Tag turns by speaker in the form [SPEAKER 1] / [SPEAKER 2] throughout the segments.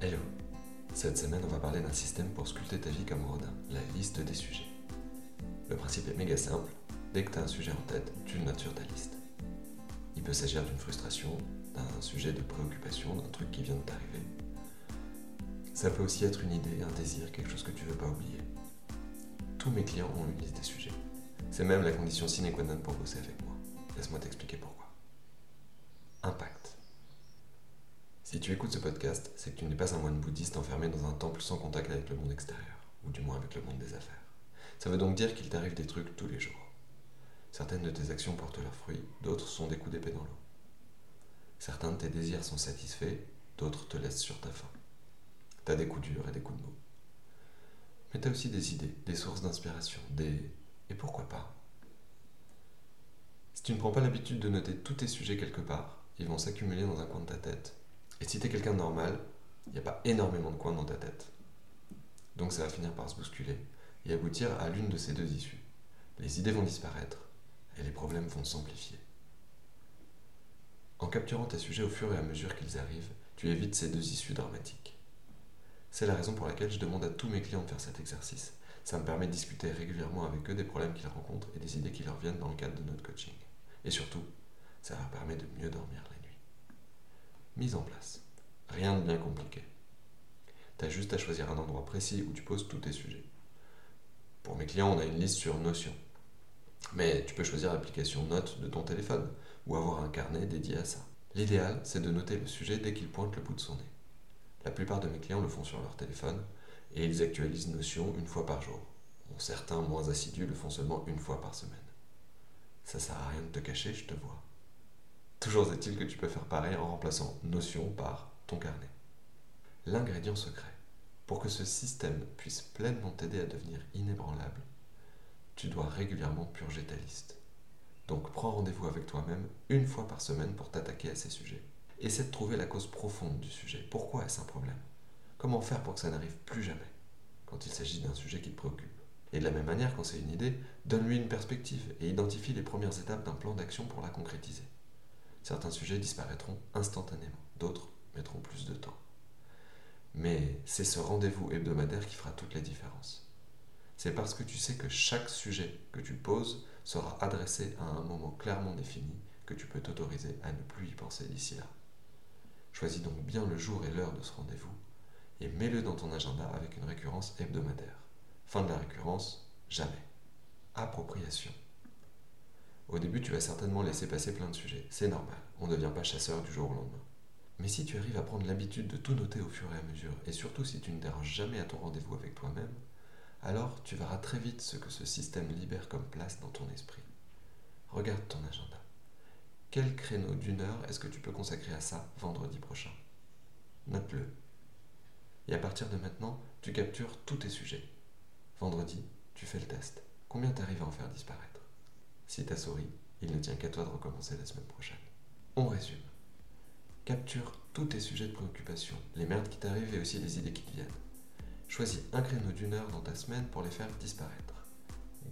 [SPEAKER 1] Hello Cette semaine, on va parler d'un système pour sculpter ta vie comme Rodin, la liste des sujets. Le principe est méga simple, dès que tu as un sujet en tête, tu le notes sur ta liste. Il peut s'agir d'une frustration, d'un sujet de préoccupation, d'un truc qui vient de t'arriver. Ça peut aussi être une idée, un désir, quelque chose que tu veux pas oublier. Tous mes clients ont une liste des sujets. C'est même la condition sine qua non pour bosser avec moi. Laisse-moi t'expliquer pourquoi. Si tu écoutes ce podcast, c'est que tu n'es pas un moine bouddhiste enfermé dans un temple sans contact avec le monde extérieur, ou du moins avec le monde des affaires. Ça veut donc dire qu'il t'arrive des trucs tous les jours. Certaines de tes actions portent leurs fruits, d'autres sont des coups d'épée dans l'eau. Certains de tes désirs sont satisfaits, d'autres te laissent sur ta faim. T'as des coups durs et des coups de mou. Mais t'as aussi des idées, des sources d'inspiration, des et pourquoi pas? Si tu ne prends pas l'habitude de noter tous tes sujets quelque part, ils vont s'accumuler dans un coin de ta tête. Et si t'es quelqu'un de normal, il n'y a pas énormément de coins dans ta tête. Donc ça va finir par se bousculer et aboutir à l'une de ces deux issues. Les idées vont disparaître et les problèmes vont s'amplifier. En capturant tes sujets au fur et à mesure qu'ils arrivent, tu évites ces deux issues dramatiques. C'est la raison pour laquelle je demande à tous mes clients de faire cet exercice. Ça me permet de discuter régulièrement avec eux des problèmes qu'ils rencontrent et des idées qui leur viennent dans le cadre de notre coaching. Et surtout, ça leur permet de mieux dormir nuit. Mise en place. Rien de bien compliqué. T'as juste à choisir un endroit précis où tu poses tous tes sujets. Pour mes clients, on a une liste sur Notion. Mais tu peux choisir l'application Note de ton téléphone ou avoir un carnet dédié à ça. L'idéal, c'est de noter le sujet dès qu'il pointe le bout de son nez. La plupart de mes clients le font sur leur téléphone et ils actualisent Notion une fois par jour. certains moins assidus le font seulement une fois par semaine. Ça sert à rien de te cacher, je te vois. Toujours est-il que tu peux faire pareil en remplaçant Notion par ton carnet. L'ingrédient secret, pour que ce système puisse pleinement t'aider à devenir inébranlable, tu dois régulièrement purger ta liste. Donc prends rendez-vous avec toi-même une fois par semaine pour t'attaquer à ces sujets. Essaie de trouver la cause profonde du sujet. Pourquoi est-ce un problème? Comment faire pour que ça n'arrive plus jamais quand il s'agit d'un sujet qui te préoccupe? Et de la même manière, quand c'est une idée, donne-lui une perspective et identifie les premières étapes d'un plan d'action pour la concrétiser. Certains sujets disparaîtront instantanément, d'autres mettront plus de temps. Mais c'est ce rendez-vous hebdomadaire qui fera toute la différence. C'est parce que tu sais que chaque sujet que tu poses sera adressé à un moment clairement défini que tu peux t'autoriser à ne plus y penser d'ici là. Choisis donc bien le jour et l'heure de ce rendez-vous et mets-le dans ton agenda avec une récurrence hebdomadaire. Fin de la récurrence, jamais. Appropriation. Au début, tu vas certainement laisser passer plein de sujets. C'est normal, on ne devient pas chasseur du jour au lendemain. Mais si tu arrives à prendre l'habitude de tout noter au fur et à mesure, et surtout si tu ne déranges jamais à ton rendez-vous avec toi-même, alors tu verras très vite ce que ce système libère comme place dans ton esprit. Regarde ton agenda. Quel créneau d'une heure est-ce que tu peux consacrer à ça vendredi prochain? Note-le. Et à partir de maintenant, tu captures tous tes sujets. Vendredi, tu fais le test. Combien t'arrives à en faire disparaître? Si t'as souri, il ne tient qu'à toi de recommencer la semaine prochaine. On résume. Capture tous tes sujets de préoccupation, les merdes qui t'arrivent et aussi les idées qui te viennent. Choisis un créneau d'une heure dans ta semaine pour les faire disparaître.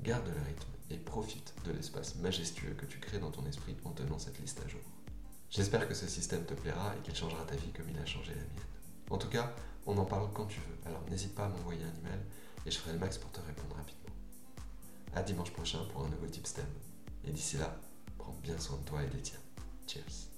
[SPEAKER 1] Garde le rythme et profite de l'espace majestueux que tu crées dans ton esprit en tenant cette liste à jour. J'espère que ce système te plaira et qu'il changera ta vie comme il a changé la mienne. En tout cas, on en parle quand tu veux, alors n'hésite pas à m'envoyer un email et je ferai le max pour te répondre rapidement. À dimanche prochain pour un nouveau tip STEM. Et d'ici là, prends bien soin de toi et des tiens. Cheers.